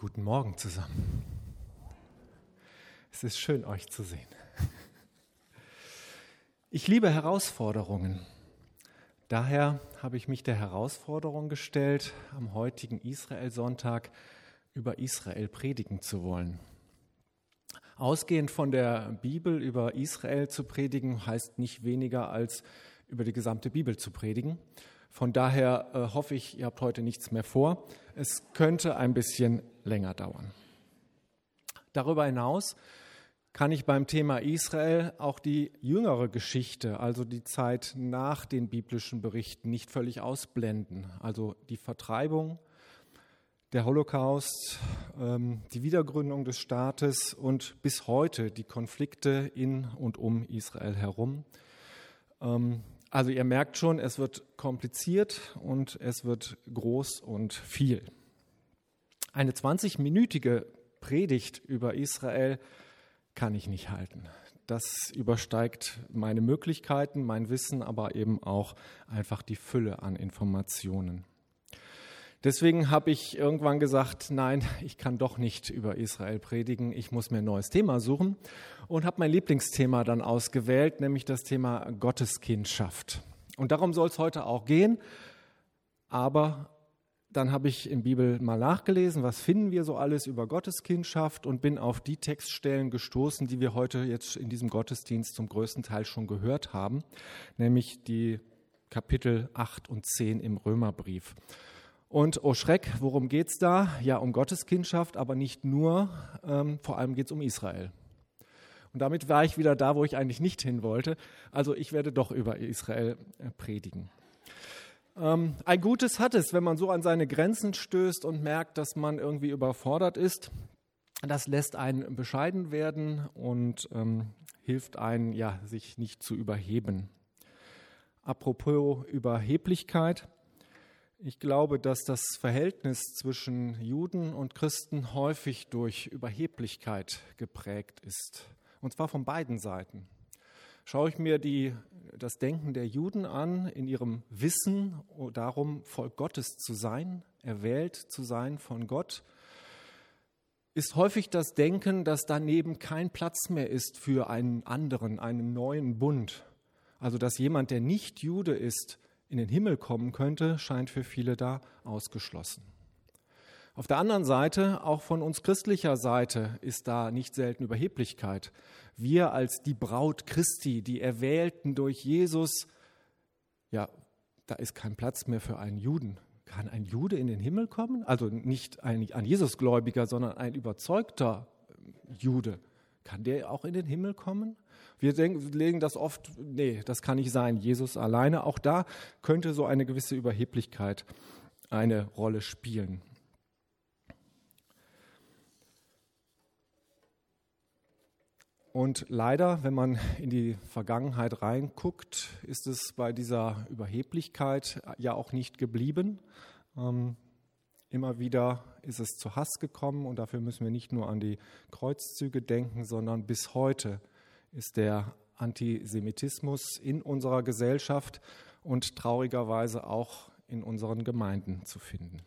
Guten Morgen zusammen. Es ist schön, euch zu sehen. Ich liebe Herausforderungen. Daher habe ich mich der Herausforderung gestellt, am heutigen Israel-Sonntag über Israel predigen zu wollen. Ausgehend von der Bibel über Israel zu predigen, heißt nicht weniger als über die gesamte Bibel zu predigen. Von daher äh, hoffe ich, ihr habt heute nichts mehr vor. Es könnte ein bisschen länger dauern. Darüber hinaus kann ich beim Thema Israel auch die jüngere Geschichte, also die Zeit nach den biblischen Berichten, nicht völlig ausblenden. Also die Vertreibung, der Holocaust, ähm, die Wiedergründung des Staates und bis heute die Konflikte in und um Israel herum. Also ihr merkt schon, es wird kompliziert und es wird groß und viel. Eine 20-minütige Predigt über Israel kann ich nicht halten. Das übersteigt meine Möglichkeiten, mein Wissen, aber eben auch einfach die Fülle an Informationen. Deswegen habe ich irgendwann gesagt, nein, ich kann doch nicht über Israel predigen, ich muss mir ein neues Thema suchen und habe mein Lieblingsthema dann ausgewählt, nämlich das Thema Gotteskindschaft. Und darum soll es heute auch gehen, aber dann habe ich in Bibel mal nachgelesen, was finden wir so alles über Gotteskindschaft und bin auf die Textstellen gestoßen, die wir heute jetzt in diesem Gottesdienst zum größten Teil schon gehört haben, nämlich die Kapitel 8 und 10 im Römerbrief. Und oh Schreck, worum geht es da? Ja, um Gotteskindschaft, aber nicht nur, ähm, vor allem geht es um Israel. Und damit war ich wieder da, wo ich eigentlich nicht hin wollte. Also ich werde doch über Israel äh, predigen. Ähm, ein Gutes hat es, wenn man so an seine Grenzen stößt und merkt, dass man irgendwie überfordert ist. Das lässt einen bescheiden werden und ähm, hilft einen, ja, sich nicht zu überheben. Apropos Überheblichkeit. Ich glaube, dass das Verhältnis zwischen Juden und Christen häufig durch Überheblichkeit geprägt ist. Und zwar von beiden Seiten. Schaue ich mir die, das Denken der Juden an, in ihrem Wissen darum, Volk Gottes zu sein, erwählt zu sein von Gott, ist häufig das Denken, dass daneben kein Platz mehr ist für einen anderen, einen neuen Bund. Also dass jemand, der nicht Jude ist, in den Himmel kommen könnte, scheint für viele da ausgeschlossen. Auf der anderen Seite, auch von uns christlicher Seite, ist da nicht selten Überheblichkeit. Wir als die Braut Christi, die Erwählten durch Jesus, ja, da ist kein Platz mehr für einen Juden. Kann ein Jude in den Himmel kommen? Also nicht ein an Jesus sondern ein überzeugter Jude. Kann der auch in den Himmel kommen? Wir denken, legen das oft, nee, das kann nicht sein, Jesus alleine. Auch da könnte so eine gewisse Überheblichkeit eine Rolle spielen. Und leider, wenn man in die Vergangenheit reinguckt, ist es bei dieser Überheblichkeit ja auch nicht geblieben. Ähm, immer wieder ist es zu Hass gekommen und dafür müssen wir nicht nur an die Kreuzzüge denken, sondern bis heute ist der Antisemitismus in unserer Gesellschaft und traurigerweise auch in unseren Gemeinden zu finden.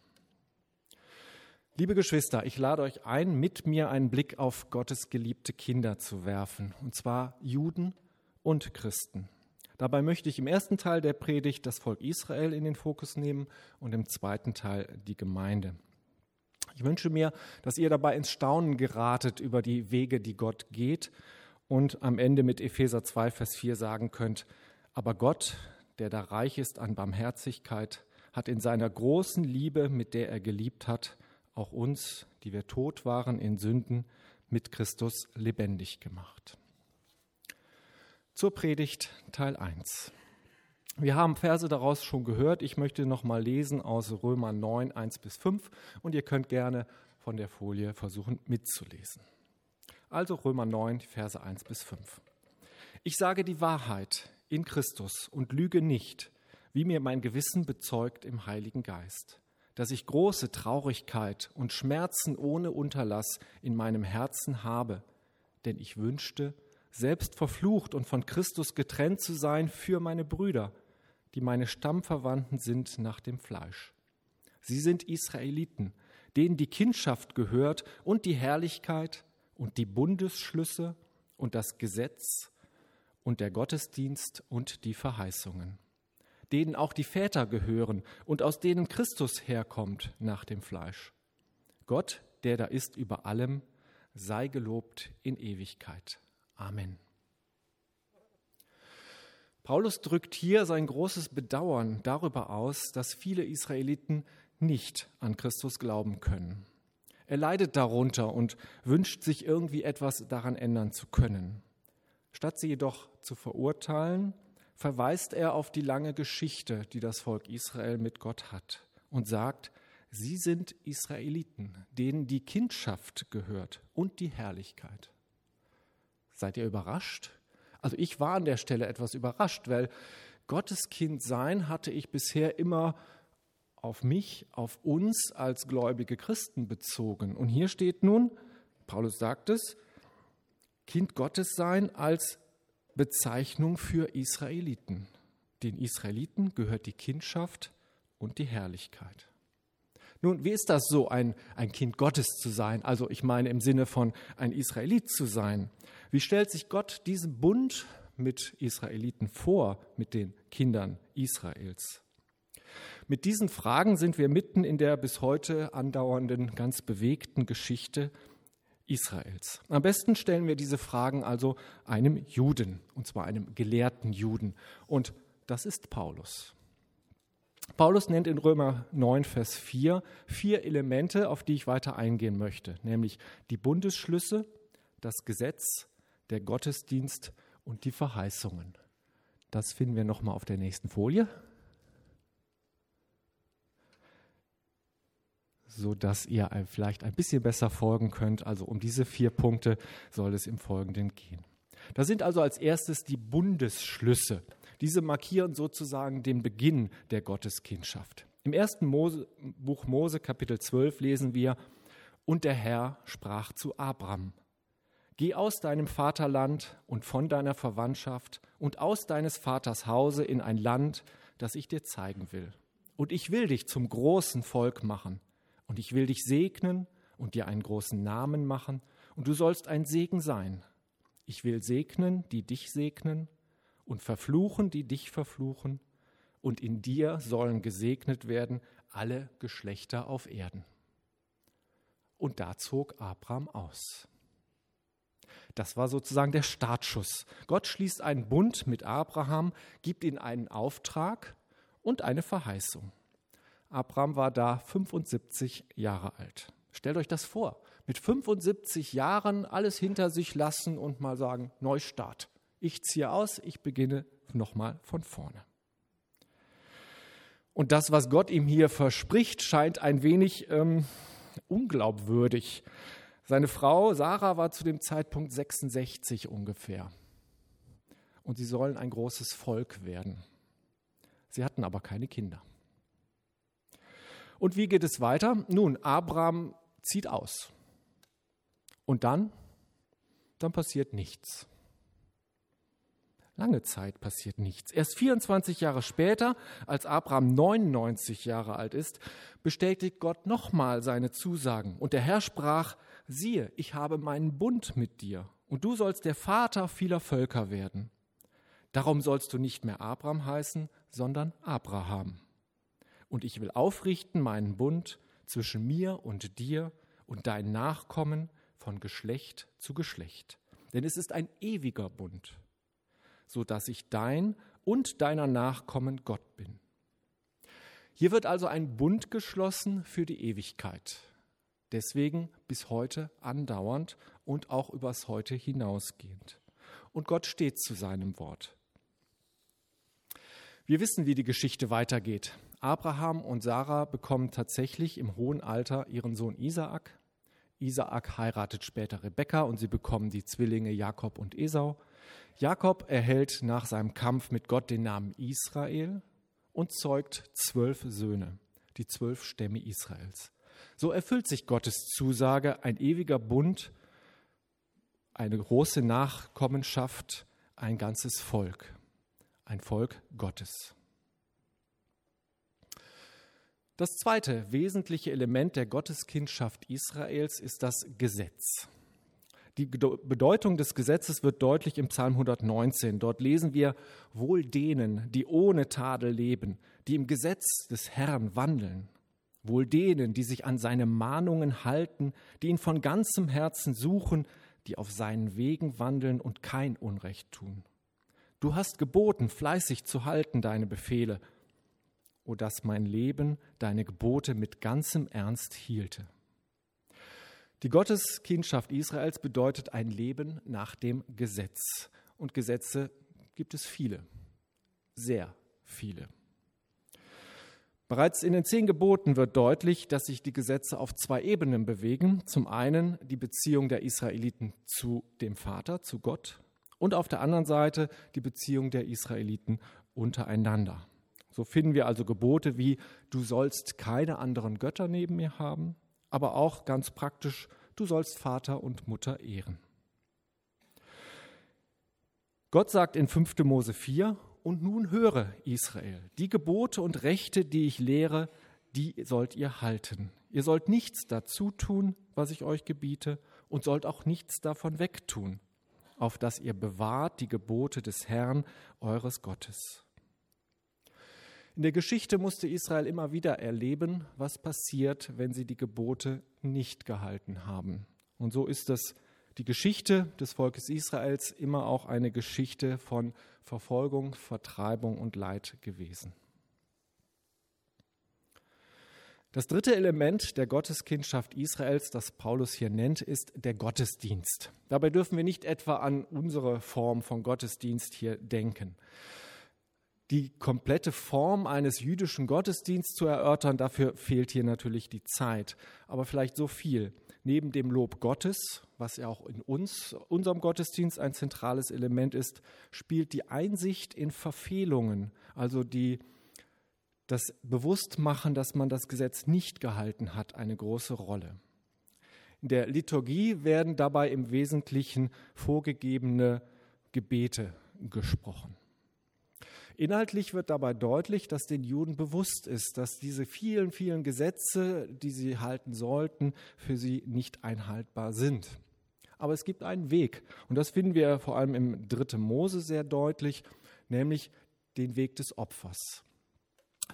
Liebe Geschwister, ich lade euch ein, mit mir einen Blick auf Gottes geliebte Kinder zu werfen, und zwar Juden und Christen. Dabei möchte ich im ersten Teil der Predigt das Volk Israel in den Fokus nehmen und im zweiten Teil die Gemeinde. Ich wünsche mir, dass ihr dabei ins Staunen geratet über die Wege, die Gott geht und am Ende mit Epheser 2, Vers 4 sagen könnt, aber Gott, der da reich ist an Barmherzigkeit, hat in seiner großen Liebe, mit der er geliebt hat, auch uns, die wir tot waren in Sünden, mit Christus lebendig gemacht. Zur Predigt Teil 1. Wir haben Verse daraus schon gehört. Ich möchte noch mal lesen aus Römer 9, 1 bis 5 und ihr könnt gerne von der Folie versuchen mitzulesen. Also Römer 9, Verse 1 bis 5. Ich sage die Wahrheit in Christus und lüge nicht, wie mir mein Gewissen bezeugt im Heiligen Geist, dass ich große Traurigkeit und Schmerzen ohne Unterlass in meinem Herzen habe, denn ich wünschte, selbst verflucht und von Christus getrennt zu sein für meine Brüder, die meine Stammverwandten sind nach dem Fleisch. Sie sind Israeliten, denen die Kindschaft gehört und die Herrlichkeit und die Bundesschlüsse und das Gesetz und der Gottesdienst und die Verheißungen, denen auch die Väter gehören und aus denen Christus herkommt nach dem Fleisch. Gott, der da ist über allem, sei gelobt in Ewigkeit. Amen. Paulus drückt hier sein großes Bedauern darüber aus, dass viele Israeliten nicht an Christus glauben können. Er leidet darunter und wünscht sich irgendwie etwas daran ändern zu können. Statt sie jedoch zu verurteilen, verweist er auf die lange Geschichte, die das Volk Israel mit Gott hat und sagt, sie sind Israeliten, denen die Kindschaft gehört und die Herrlichkeit. Seid ihr überrascht? Also ich war an der Stelle etwas überrascht, weil Gottes Kind sein hatte ich bisher immer auf mich, auf uns als gläubige Christen bezogen. Und hier steht nun, Paulus sagt es, Kind Gottes sein als Bezeichnung für Israeliten. Den Israeliten gehört die Kindschaft und die Herrlichkeit. Nun, wie ist das so, ein, ein Kind Gottes zu sein? Also ich meine im Sinne von ein Israelit zu sein. Wie stellt sich Gott diesen Bund mit Israeliten vor, mit den Kindern Israels? Mit diesen Fragen sind wir mitten in der bis heute andauernden, ganz bewegten Geschichte Israels. Am besten stellen wir diese Fragen also einem Juden, und zwar einem gelehrten Juden. Und das ist Paulus. Paulus nennt in Römer 9, Vers 4 vier Elemente, auf die ich weiter eingehen möchte, nämlich die Bundesschlüsse, das Gesetz, der Gottesdienst und die Verheißungen. Das finden wir nochmal auf der nächsten Folie. so dass ihr vielleicht ein bisschen besser folgen könnt. Also um diese vier Punkte soll es im Folgenden gehen. Da sind also als erstes die Bundesschlüsse. Diese markieren sozusagen den Beginn der Gotteskindschaft. Im ersten Mose, Buch Mose, Kapitel 12, lesen wir, und der Herr sprach zu Abram, Geh aus deinem Vaterland und von deiner Verwandtschaft und aus deines Vaters Hause in ein Land, das ich dir zeigen will. Und ich will dich zum großen Volk machen und ich will dich segnen und dir einen großen Namen machen, und du sollst ein Segen sein. Ich will segnen, die dich segnen, und verfluchen, die dich verfluchen, und in dir sollen gesegnet werden alle Geschlechter auf Erden. Und da zog Abraham aus. Das war sozusagen der Startschuss. Gott schließt einen Bund mit Abraham, gibt ihm einen Auftrag und eine Verheißung. Abraham war da 75 Jahre alt. Stellt euch das vor, mit 75 Jahren alles hinter sich lassen und mal sagen, Neustart. Ich ziehe aus, ich beginne nochmal von vorne. Und das, was Gott ihm hier verspricht, scheint ein wenig ähm, unglaubwürdig. Seine Frau Sarah war zu dem Zeitpunkt 66 ungefähr. Und sie sollen ein großes Volk werden. Sie hatten aber keine Kinder. Und wie geht es weiter? Nun, Abraham zieht aus. Und dann? Dann passiert nichts. Lange Zeit passiert nichts. Erst 24 Jahre später, als Abraham 99 Jahre alt ist, bestätigt Gott nochmal seine Zusagen. Und der Herr sprach, siehe, ich habe meinen Bund mit dir, und du sollst der Vater vieler Völker werden. Darum sollst du nicht mehr Abraham heißen, sondern Abraham und ich will aufrichten meinen Bund zwischen mir und dir und deinen Nachkommen von Geschlecht zu Geschlecht. Denn es ist ein ewiger Bund, so dass ich dein und deiner Nachkommen Gott bin. Hier wird also ein Bund geschlossen für die Ewigkeit. Deswegen bis heute andauernd und auch übers Heute hinausgehend. Und Gott steht zu seinem Wort. Wir wissen, wie die Geschichte weitergeht. Abraham und Sarah bekommen tatsächlich im hohen Alter ihren Sohn Isaak. Isaak heiratet später Rebekka und sie bekommen die Zwillinge Jakob und Esau. Jakob erhält nach seinem Kampf mit Gott den Namen Israel und zeugt zwölf Söhne, die zwölf Stämme Israels. So erfüllt sich Gottes Zusage, ein ewiger Bund, eine große Nachkommenschaft, ein ganzes Volk, ein Volk Gottes. Das zweite wesentliche Element der Gotteskindschaft Israels ist das Gesetz. Die Bedeutung des Gesetzes wird deutlich im Psalm 119. Dort lesen wir, wohl denen, die ohne Tadel leben, die im Gesetz des Herrn wandeln. Wohl denen, die sich an seine Mahnungen halten, die ihn von ganzem Herzen suchen, die auf seinen Wegen wandeln und kein Unrecht tun. Du hast geboten, fleißig zu halten deine Befehle, o dass mein Leben deine Gebote mit ganzem Ernst hielte. Die Gotteskindschaft Israels bedeutet ein Leben nach dem Gesetz. Und Gesetze gibt es viele, sehr viele. Bereits in den zehn Geboten wird deutlich, dass sich die Gesetze auf zwei Ebenen bewegen. Zum einen die Beziehung der Israeliten zu dem Vater, zu Gott, und auf der anderen Seite die Beziehung der Israeliten untereinander. So finden wir also Gebote wie, du sollst keine anderen Götter neben mir haben, aber auch ganz praktisch, du sollst Vater und Mutter ehren. Gott sagt in 5. Mose 4, und nun höre Israel, die Gebote und Rechte, die ich lehre, die sollt ihr halten. Ihr sollt nichts dazu tun, was ich euch gebiete, und sollt auch nichts davon wegtun, auf dass ihr bewahrt die Gebote des Herrn, eures Gottes. In der Geschichte musste Israel immer wieder erleben, was passiert, wenn sie die Gebote nicht gehalten haben. Und so ist das die Geschichte des Volkes Israels immer auch eine Geschichte von Verfolgung, Vertreibung und Leid gewesen. Das dritte Element der Gotteskindschaft Israels, das Paulus hier nennt, ist der Gottesdienst. Dabei dürfen wir nicht etwa an unsere Form von Gottesdienst hier denken die komplette Form eines jüdischen Gottesdienstes zu erörtern, dafür fehlt hier natürlich die Zeit. Aber vielleicht so viel. Neben dem Lob Gottes, was ja auch in uns, unserem Gottesdienst ein zentrales Element ist, spielt die Einsicht in Verfehlungen, also die, das Bewusstmachen, dass man das Gesetz nicht gehalten hat, eine große Rolle. In der Liturgie werden dabei im Wesentlichen vorgegebene Gebete gesprochen. Inhaltlich wird dabei deutlich, dass den Juden bewusst ist, dass diese vielen, vielen Gesetze, die sie halten sollten, für sie nicht einhaltbar sind. Aber es gibt einen Weg. Und das finden wir vor allem im 3. Mose sehr deutlich, nämlich den Weg des Opfers.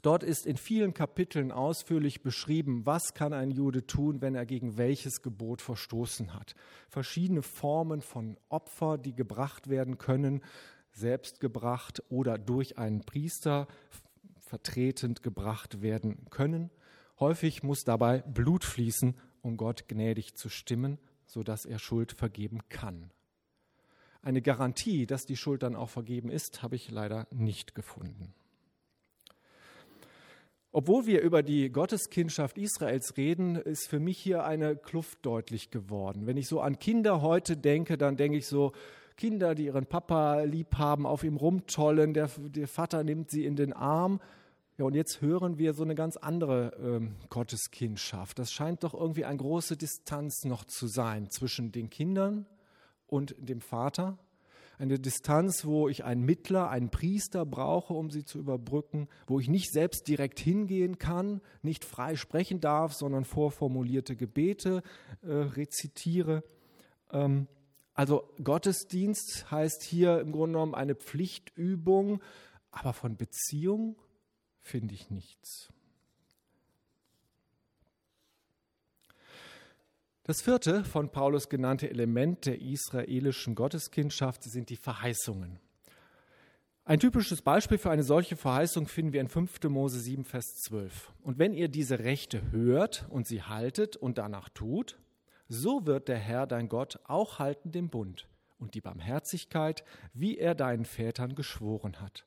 Dort ist in vielen Kapiteln ausführlich beschrieben, was kann ein Jude tun, wenn er gegen welches Gebot verstoßen hat. Verschiedene Formen von Opfer, die gebracht werden können, selbst gebracht oder durch einen Priester vertretend gebracht werden können. Häufig muss dabei Blut fließen, um Gott gnädig zu stimmen, sodass er Schuld vergeben kann. Eine Garantie, dass die Schuld dann auch vergeben ist, habe ich leider nicht gefunden. Obwohl wir über die Gotteskindschaft Israels reden, ist für mich hier eine Kluft deutlich geworden. Wenn ich so an Kinder heute denke, dann denke ich so, Kinder, die ihren Papa lieb haben, auf ihm rumtollen, der, der Vater nimmt sie in den Arm. Ja, und jetzt hören wir so eine ganz andere ähm, Gotteskindschaft. Das scheint doch irgendwie eine große Distanz noch zu sein zwischen den Kindern und dem Vater. Eine Distanz, wo ich einen Mittler, einen Priester brauche, um sie zu überbrücken, wo ich nicht selbst direkt hingehen kann, nicht frei sprechen darf, sondern vorformulierte Gebete äh, rezitiere. Ähm, also Gottesdienst heißt hier im Grunde genommen eine Pflichtübung, aber von Beziehung finde ich nichts. Das vierte von Paulus genannte Element der israelischen Gotteskindschaft sind die Verheißungen. Ein typisches Beispiel für eine solche Verheißung finden wir in 5. Mose 7, Vers 12. Und wenn ihr diese Rechte hört und sie haltet und danach tut, so wird der Herr dein Gott auch halten den Bund und die Barmherzigkeit, wie er deinen Vätern geschworen hat.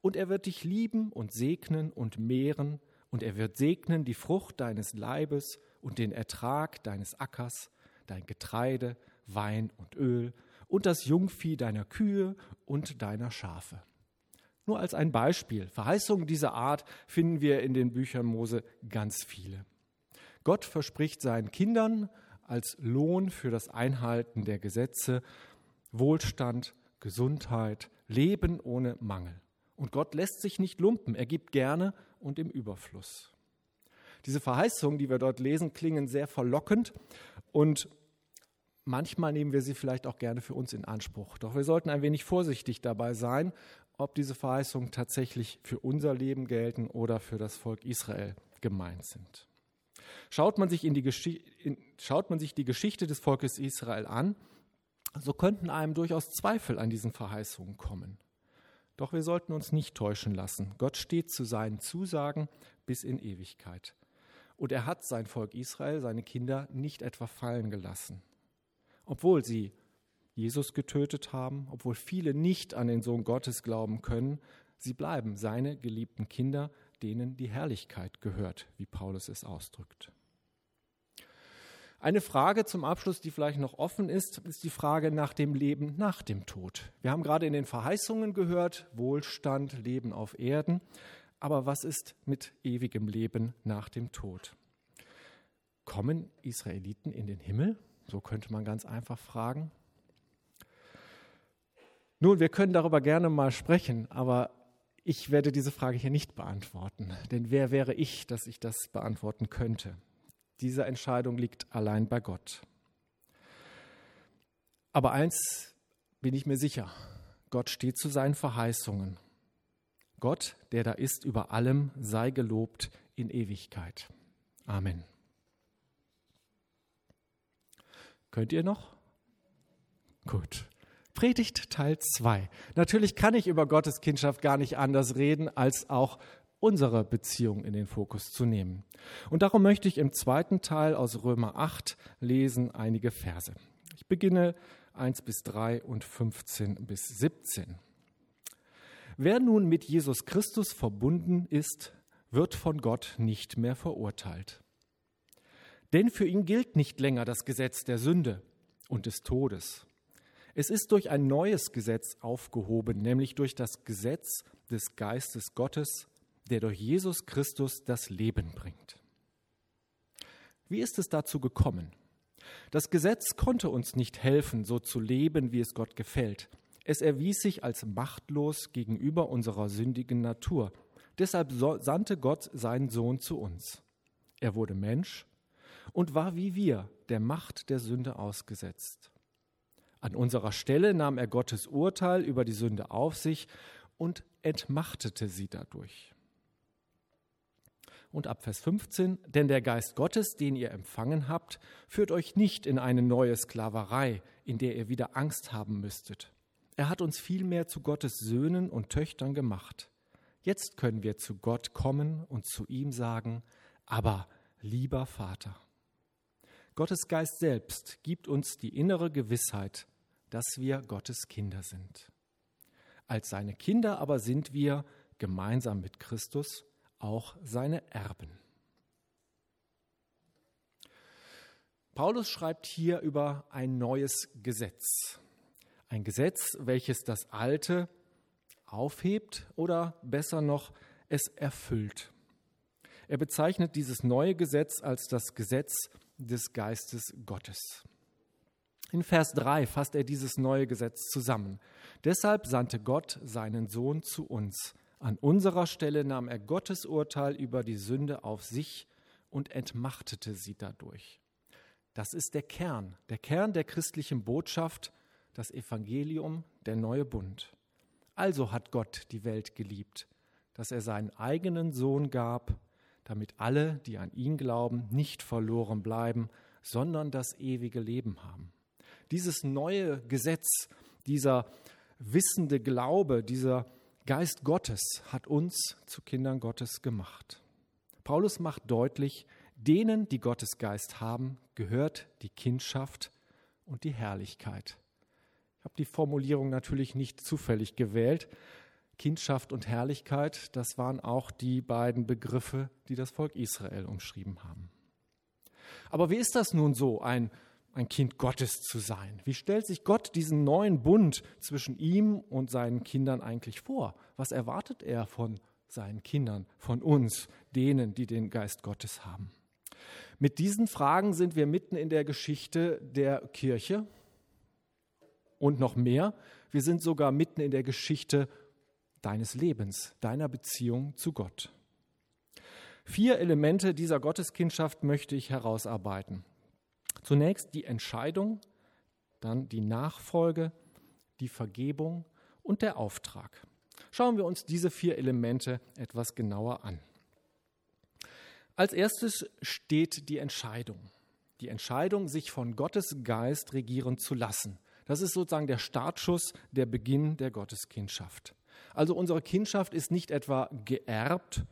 Und er wird dich lieben und segnen und mehren, und er wird segnen die Frucht deines Leibes und den Ertrag deines Ackers, dein Getreide, Wein und Öl und das Jungvieh deiner Kühe und deiner Schafe. Nur als ein Beispiel. Verheißungen dieser Art finden wir in den Büchern Mose ganz viele. Gott verspricht seinen Kindern als Lohn für das Einhalten der Gesetze Wohlstand, Gesundheit, Leben ohne Mangel. Und Gott lässt sich nicht lumpen, er gibt gerne und im Überfluss. Diese Verheißungen, die wir dort lesen, klingen sehr verlockend und manchmal nehmen wir sie vielleicht auch gerne für uns in Anspruch. Doch wir sollten ein wenig vorsichtig dabei sein, ob diese Verheißungen tatsächlich für unser Leben gelten oder für das Volk Israel gemeint sind. Schaut man sich, in die, in, schaut man sich die Geschichte des Volkes Israel an, so könnten einem durchaus Zweifel an diesen Verheißungen kommen. Doch wir sollten uns nicht täuschen lassen. Gott steht zu seinen Zusagen bis in Ewigkeit. Und er hat sein Volk Israel, seine Kinder, nicht etwa fallen gelassen. Obwohl sie Jesus getötet haben, obwohl viele nicht an den Sohn Gottes glauben können, sie bleiben seine geliebten Kinder, denen die Herrlichkeit gehört, wie Paulus es ausdrückt. Eine Frage zum Abschluss, die vielleicht noch offen ist, ist die Frage nach dem Leben nach dem Tod. Wir haben gerade in den Verheißungen gehört, Wohlstand, Leben auf Erden. Aber was ist mit ewigem Leben nach dem Tod? Kommen Israeliten in den Himmel? So könnte man ganz einfach fragen. Nun, wir können darüber gerne mal sprechen, aber ich werde diese Frage hier nicht beantworten. Denn wer wäre ich, dass ich das beantworten könnte? Diese Entscheidung liegt allein bei Gott. Aber eins bin ich mir sicher, Gott steht zu seinen Verheißungen. Gott, der da ist über allem, sei gelobt in Ewigkeit. Amen. Könnt ihr noch? Gut. Predigt Teil 2. Natürlich kann ich über Gottes Kindschaft gar nicht anders reden, als auch unsere Beziehung in den Fokus zu nehmen. Und darum möchte ich im zweiten Teil aus Römer 8 lesen einige Verse. Ich beginne 1 bis 3 und 15 bis 17. Wer nun mit Jesus Christus verbunden ist, wird von Gott nicht mehr verurteilt. Denn für ihn gilt nicht länger das Gesetz der Sünde und des Todes. Es ist durch ein neues Gesetz aufgehoben, nämlich durch das Gesetz des Geistes Gottes, der durch Jesus Christus das Leben bringt. Wie ist es dazu gekommen? Das Gesetz konnte uns nicht helfen, so zu leben, wie es Gott gefällt. Es erwies sich als machtlos gegenüber unserer sündigen Natur. Deshalb sandte Gott seinen Sohn zu uns. Er wurde Mensch und war wie wir der Macht der Sünde ausgesetzt. An unserer Stelle nahm er Gottes Urteil über die Sünde auf sich und entmachtete sie dadurch. Und ab Vers 15, denn der Geist Gottes, den ihr empfangen habt, führt euch nicht in eine neue Sklaverei, in der ihr wieder Angst haben müsstet. Er hat uns vielmehr zu Gottes Söhnen und Töchtern gemacht. Jetzt können wir zu Gott kommen und zu ihm sagen, aber lieber Vater. Gottes Geist selbst gibt uns die innere Gewissheit, dass wir Gottes Kinder sind. Als seine Kinder aber sind wir gemeinsam mit Christus auch seine Erben. Paulus schreibt hier über ein neues Gesetz. Ein Gesetz, welches das alte aufhebt oder besser noch es erfüllt. Er bezeichnet dieses neue Gesetz als das Gesetz des Geistes Gottes. In Vers 3 fasst er dieses neue Gesetz zusammen. Deshalb sandte Gott seinen Sohn zu uns, an unserer Stelle nahm er Gottes Urteil über die Sünde auf sich und entmachtete sie dadurch. Das ist der Kern, der Kern der christlichen Botschaft, das Evangelium, der neue Bund. Also hat Gott die Welt geliebt, dass er seinen eigenen Sohn gab, damit alle, die an ihn glauben, nicht verloren bleiben, sondern das ewige Leben haben. Dieses neue Gesetz, dieser wissende Glaube, dieser Geist Gottes hat uns zu Kindern Gottes gemacht. Paulus macht deutlich, denen, die Gottes Geist haben, gehört die Kindschaft und die Herrlichkeit. Ich habe die Formulierung natürlich nicht zufällig gewählt. Kindschaft und Herrlichkeit, das waren auch die beiden Begriffe, die das Volk Israel umschrieben haben. Aber wie ist das nun so, ein ein Kind Gottes zu sein. Wie stellt sich Gott diesen neuen Bund zwischen ihm und seinen Kindern eigentlich vor? Was erwartet er von seinen Kindern, von uns, denen, die den Geist Gottes haben? Mit diesen Fragen sind wir mitten in der Geschichte der Kirche und noch mehr. Wir sind sogar mitten in der Geschichte deines Lebens, deiner Beziehung zu Gott. Vier Elemente dieser Gotteskindschaft möchte ich herausarbeiten. Zunächst die Entscheidung, dann die Nachfolge, die Vergebung und der Auftrag. Schauen wir uns diese vier Elemente etwas genauer an. Als erstes steht die Entscheidung. Die Entscheidung, sich von Gottes Geist regieren zu lassen. Das ist sozusagen der Startschuss, der Beginn der Gotteskindschaft. Also unsere Kindschaft ist nicht etwa geerbt,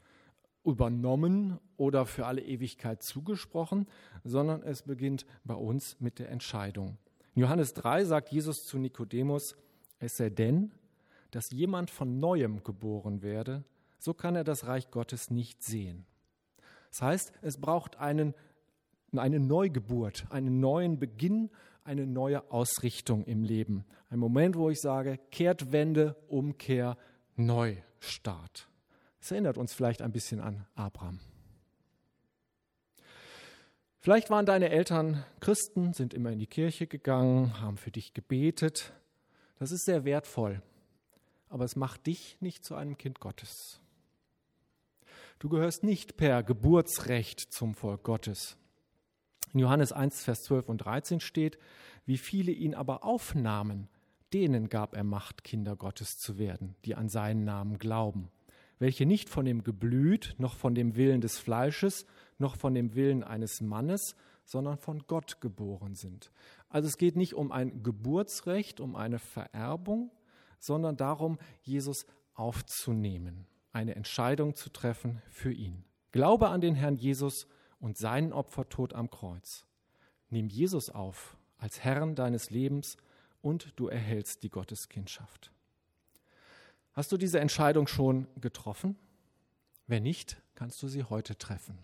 übernommen oder für alle Ewigkeit zugesprochen, sondern es beginnt bei uns mit der Entscheidung. In Johannes 3 sagt Jesus zu Nikodemus, es sei denn, dass jemand von neuem geboren werde, so kann er das Reich Gottes nicht sehen. Das heißt, es braucht einen, eine Neugeburt, einen neuen Beginn, eine neue Ausrichtung im Leben. Ein Moment, wo ich sage, Kehrtwende, Umkehr, Neustart. Es erinnert uns vielleicht ein bisschen an Abraham. Vielleicht waren deine Eltern Christen, sind immer in die Kirche gegangen, haben für dich gebetet. Das ist sehr wertvoll, aber es macht dich nicht zu einem Kind Gottes. Du gehörst nicht per Geburtsrecht zum Volk Gottes. In Johannes 1, Vers 12 und 13 steht, wie viele ihn aber aufnahmen, denen gab er Macht, Kinder Gottes zu werden, die an seinen Namen glauben, welche nicht von dem Geblüt, noch von dem Willen des Fleisches, noch von dem Willen eines Mannes, sondern von Gott geboren sind. Also es geht nicht um ein Geburtsrecht, um eine Vererbung, sondern darum, Jesus aufzunehmen, eine Entscheidung zu treffen für ihn. Glaube an den Herrn Jesus und seinen Opfertod am Kreuz. Nimm Jesus auf als Herrn deines Lebens und du erhältst die Gotteskindschaft. Hast du diese Entscheidung schon getroffen? Wenn nicht, kannst du sie heute treffen.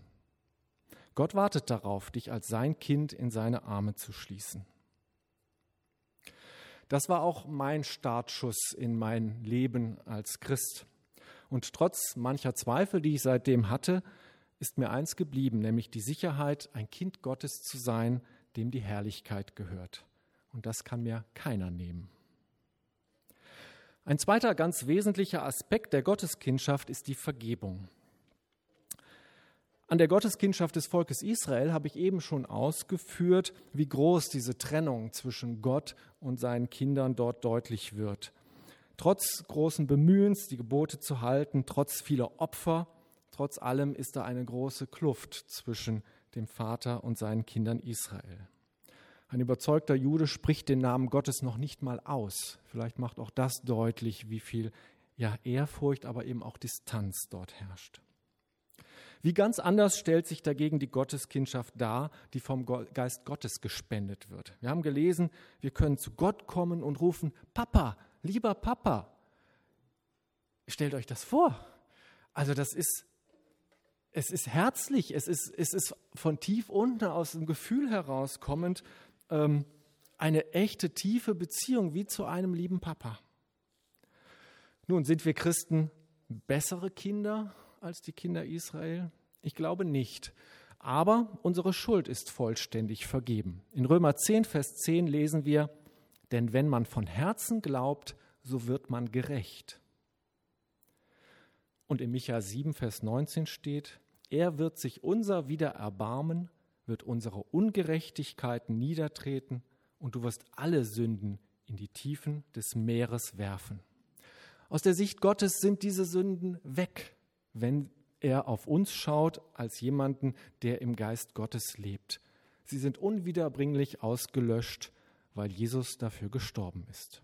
Gott wartet darauf, dich als sein Kind in seine Arme zu schließen. Das war auch mein Startschuss in mein Leben als Christ. Und trotz mancher Zweifel, die ich seitdem hatte, ist mir eins geblieben, nämlich die Sicherheit, ein Kind Gottes zu sein, dem die Herrlichkeit gehört. Und das kann mir keiner nehmen. Ein zweiter ganz wesentlicher Aspekt der Gotteskindschaft ist die Vergebung. An der Gotteskindschaft des Volkes Israel habe ich eben schon ausgeführt, wie groß diese Trennung zwischen Gott und seinen Kindern dort deutlich wird. Trotz großen Bemühens, die Gebote zu halten, trotz vieler Opfer, trotz allem ist da eine große Kluft zwischen dem Vater und seinen Kindern Israel. Ein überzeugter Jude spricht den Namen Gottes noch nicht mal aus. Vielleicht macht auch das deutlich, wie viel ja, Ehrfurcht, aber eben auch Distanz dort herrscht. Wie ganz anders stellt sich dagegen die Gotteskindschaft dar, die vom Geist Gottes gespendet wird. Wir haben gelesen, wir können zu Gott kommen und rufen, Papa, lieber Papa. Stellt euch das vor. Also das ist, es ist herzlich, es ist, es ist von tief unten aus dem Gefühl herauskommend, ähm, eine echte tiefe Beziehung wie zu einem lieben Papa. Nun, sind wir Christen bessere Kinder als die Kinder Israel? Ich glaube nicht. Aber unsere Schuld ist vollständig vergeben. In Römer 10, Vers 10 lesen wir, denn wenn man von Herzen glaubt, so wird man gerecht. Und in Micha 7, Vers 19 steht, er wird sich unser wieder erbarmen wird unsere Ungerechtigkeiten niedertreten und du wirst alle Sünden in die Tiefen des Meeres werfen. Aus der Sicht Gottes sind diese Sünden weg, wenn er auf uns schaut als jemanden, der im Geist Gottes lebt. Sie sind unwiederbringlich ausgelöscht, weil Jesus dafür gestorben ist.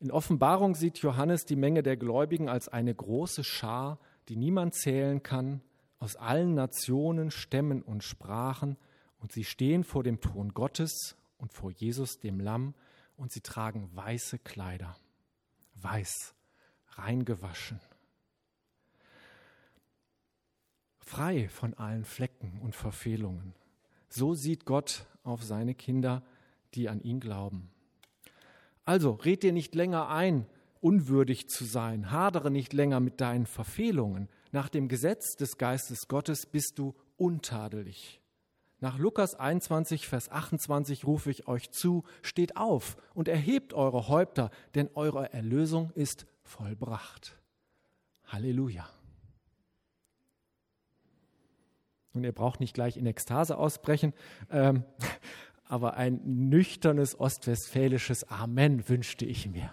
In Offenbarung sieht Johannes die Menge der Gläubigen als eine große Schar, die niemand zählen kann, aus allen Nationen, Stämmen und Sprachen, und sie stehen vor dem Thron Gottes und vor Jesus, dem Lamm, und sie tragen weiße Kleider, weiß, reingewaschen, frei von allen Flecken und Verfehlungen. So sieht Gott auf seine Kinder, die an ihn glauben. Also red dir nicht länger ein, unwürdig zu sein, hadere nicht länger mit deinen Verfehlungen, nach dem Gesetz des Geistes Gottes bist du untadelig. Nach Lukas 21, Vers 28 rufe ich euch zu, steht auf und erhebt eure Häupter, denn eure Erlösung ist vollbracht. Halleluja. Und ihr braucht nicht gleich in Ekstase ausbrechen, ähm, aber ein nüchternes ostwestfälisches Amen wünschte ich mir.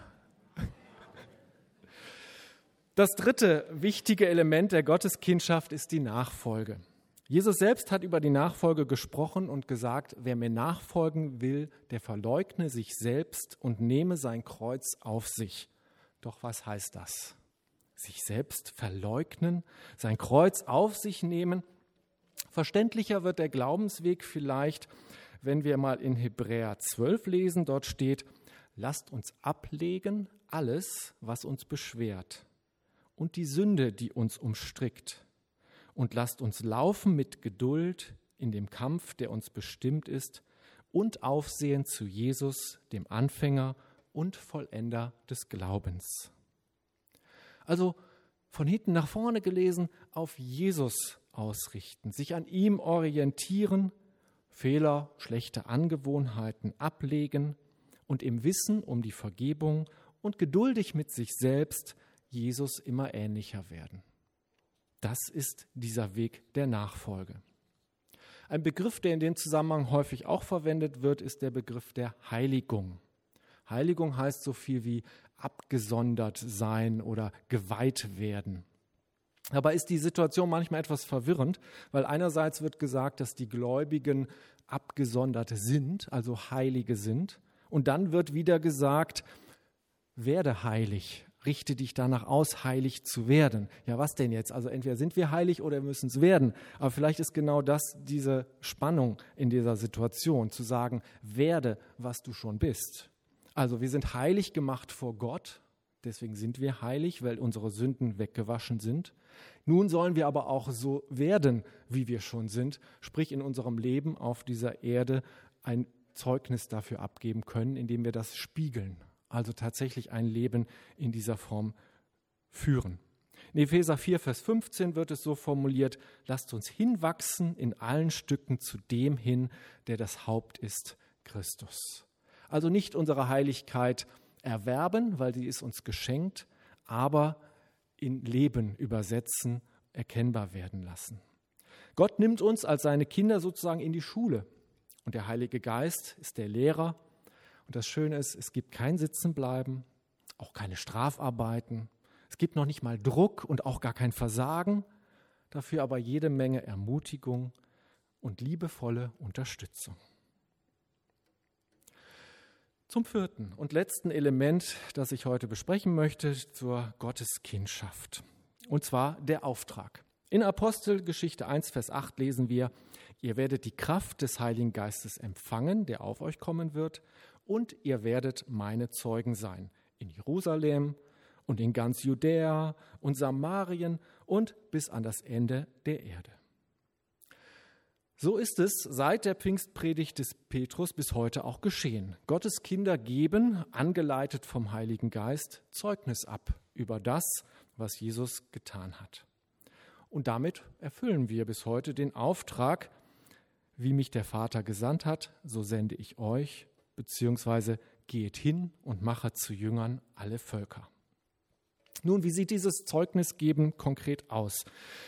Das dritte wichtige Element der Gotteskindschaft ist die Nachfolge. Jesus selbst hat über die Nachfolge gesprochen und gesagt, wer mir nachfolgen will, der verleugne sich selbst und nehme sein Kreuz auf sich. Doch was heißt das? Sich selbst verleugnen, sein Kreuz auf sich nehmen? Verständlicher wird der Glaubensweg vielleicht, wenn wir mal in Hebräer 12 lesen. Dort steht, lasst uns ablegen alles, was uns beschwert und die Sünde, die uns umstrickt und lasst uns laufen mit Geduld in dem Kampf, der uns bestimmt ist, und aufsehen zu Jesus, dem Anfänger und Vollender des Glaubens. Also von hinten nach vorne gelesen, auf Jesus ausrichten, sich an ihm orientieren, Fehler, schlechte Angewohnheiten ablegen und im Wissen um die Vergebung und geduldig mit sich selbst Jesus immer ähnlicher werden. Das ist dieser Weg der Nachfolge. Ein Begriff, der in dem Zusammenhang häufig auch verwendet wird, ist der Begriff der Heiligung. Heiligung heißt so viel wie abgesondert sein oder geweiht werden. Dabei ist die Situation manchmal etwas verwirrend, weil einerseits wird gesagt, dass die Gläubigen abgesondert sind, also Heilige sind, und dann wird wieder gesagt, werde heilig, richte dich danach aus, heilig zu werden. Ja, was denn jetzt? Also entweder sind wir heilig oder wir müssen es werden. Aber vielleicht ist genau das diese Spannung in dieser Situation, zu sagen, werde, was du schon bist. Also wir sind heilig gemacht vor Gott, deswegen sind wir heilig, weil unsere Sünden weggewaschen sind. Nun sollen wir aber auch so werden, wie wir schon sind, sprich in unserem Leben auf dieser Erde ein Zeugnis dafür abgeben können, indem wir das spiegeln also tatsächlich ein Leben in dieser Form führen. In Epheser 4, Vers 15 wird es so formuliert, lasst uns hinwachsen in allen Stücken zu dem hin, der das Haupt ist, Christus. Also nicht unsere Heiligkeit erwerben, weil sie ist uns geschenkt, aber in Leben übersetzen, erkennbar werden lassen. Gott nimmt uns als seine Kinder sozusagen in die Schule und der Heilige Geist ist der Lehrer und das Schöne ist, es gibt kein Sitzenbleiben, auch keine Strafarbeiten. Es gibt noch nicht mal Druck und auch gar kein Versagen, dafür aber jede Menge Ermutigung und liebevolle Unterstützung. Zum vierten und letzten Element, das ich heute besprechen möchte, zur Gotteskindschaft. Und zwar der Auftrag. In Apostelgeschichte 1, Vers 8 lesen wir, ihr werdet die Kraft des Heiligen Geistes empfangen, der auf euch kommen wird, und ihr werdet meine Zeugen sein in Jerusalem und in ganz Judäa und Samarien und bis an das Ende der Erde. So ist es seit der Pfingstpredigt des Petrus bis heute auch geschehen. Gottes Kinder geben, angeleitet vom Heiligen Geist, Zeugnis ab über das, was Jesus getan hat. Und damit erfüllen wir bis heute den Auftrag, wie mich der Vater gesandt hat, so sende ich euch beziehungsweise geht hin und mache zu Jüngern alle Völker. Nun, wie sieht dieses Zeugnisgeben konkret aus?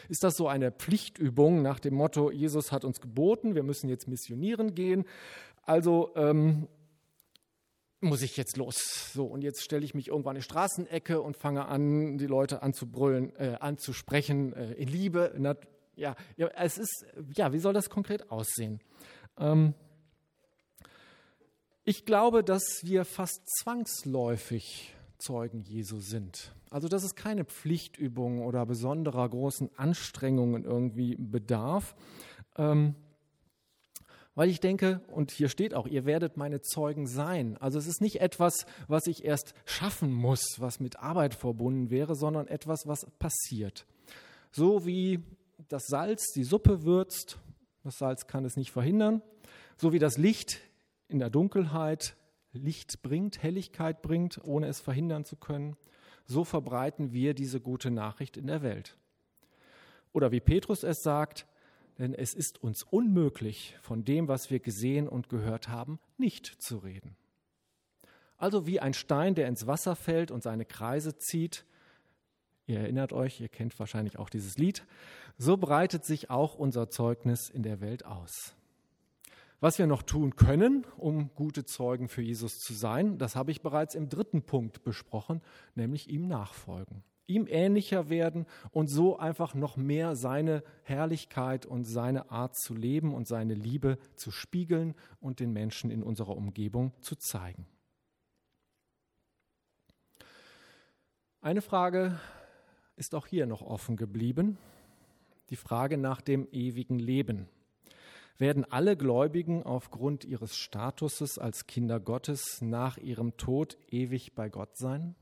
Ist das so eine Pflichtübung nach dem Motto, Jesus hat uns geboten, wir müssen jetzt missionieren gehen? Also ähm, muss ich jetzt los. So, und jetzt stelle ich mich irgendwann in die Straßenecke und fange an, die Leute anzubrüllen, äh, anzusprechen äh, in Liebe. Ja, ja, es ist, ja, wie soll das konkret aussehen? Ähm, ich glaube, dass wir fast zwangsläufig Zeugen Jesu sind. Also dass es keine Pflichtübung oder besonderer großen Anstrengungen irgendwie bedarf. Ähm, weil ich denke, und hier steht auch, ihr werdet meine Zeugen sein. Also es ist nicht etwas, was ich erst schaffen muss, was mit Arbeit verbunden wäre, sondern etwas, was passiert. So wie das Salz die Suppe würzt, das Salz kann es nicht verhindern, so wie das Licht in der Dunkelheit Licht bringt, Helligkeit bringt, ohne es verhindern zu können, so verbreiten wir diese gute Nachricht in der Welt. Oder wie Petrus es sagt, denn es ist uns unmöglich, von dem, was wir gesehen und gehört haben, nicht zu reden. Also wie ein Stein, der ins Wasser fällt und seine Kreise zieht, Ihr erinnert euch, ihr kennt wahrscheinlich auch dieses Lied. So breitet sich auch unser Zeugnis in der Welt aus. Was wir noch tun können, um gute Zeugen für Jesus zu sein, das habe ich bereits im dritten Punkt besprochen, nämlich ihm nachfolgen, ihm ähnlicher werden und so einfach noch mehr seine Herrlichkeit und seine Art zu leben und seine Liebe zu spiegeln und den Menschen in unserer Umgebung zu zeigen. Eine Frage ist auch hier noch offen geblieben, die Frage nach dem ewigen Leben werden alle Gläubigen aufgrund ihres Statuses als Kinder Gottes nach ihrem Tod ewig bei Gott sein?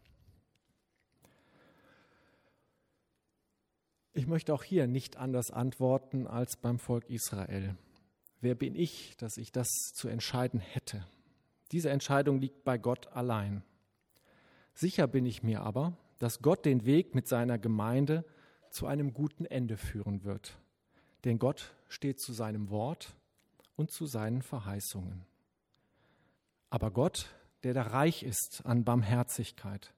Ich möchte auch hier nicht anders antworten als beim Volk Israel. Wer bin ich, dass ich das zu entscheiden hätte? Diese Entscheidung liegt bei Gott allein. Sicher bin ich mir aber, dass Gott den Weg mit seiner Gemeinde zu einem guten Ende führen wird. Denn Gott steht zu seinem Wort und zu seinen Verheißungen. Aber Gott, der da reich ist an Barmherzigkeit,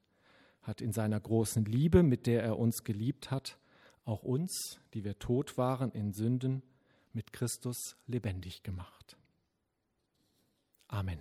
hat in seiner großen Liebe, mit der er uns geliebt hat, auch uns, die wir tot waren in Sünden, mit Christus lebendig gemacht. Amen.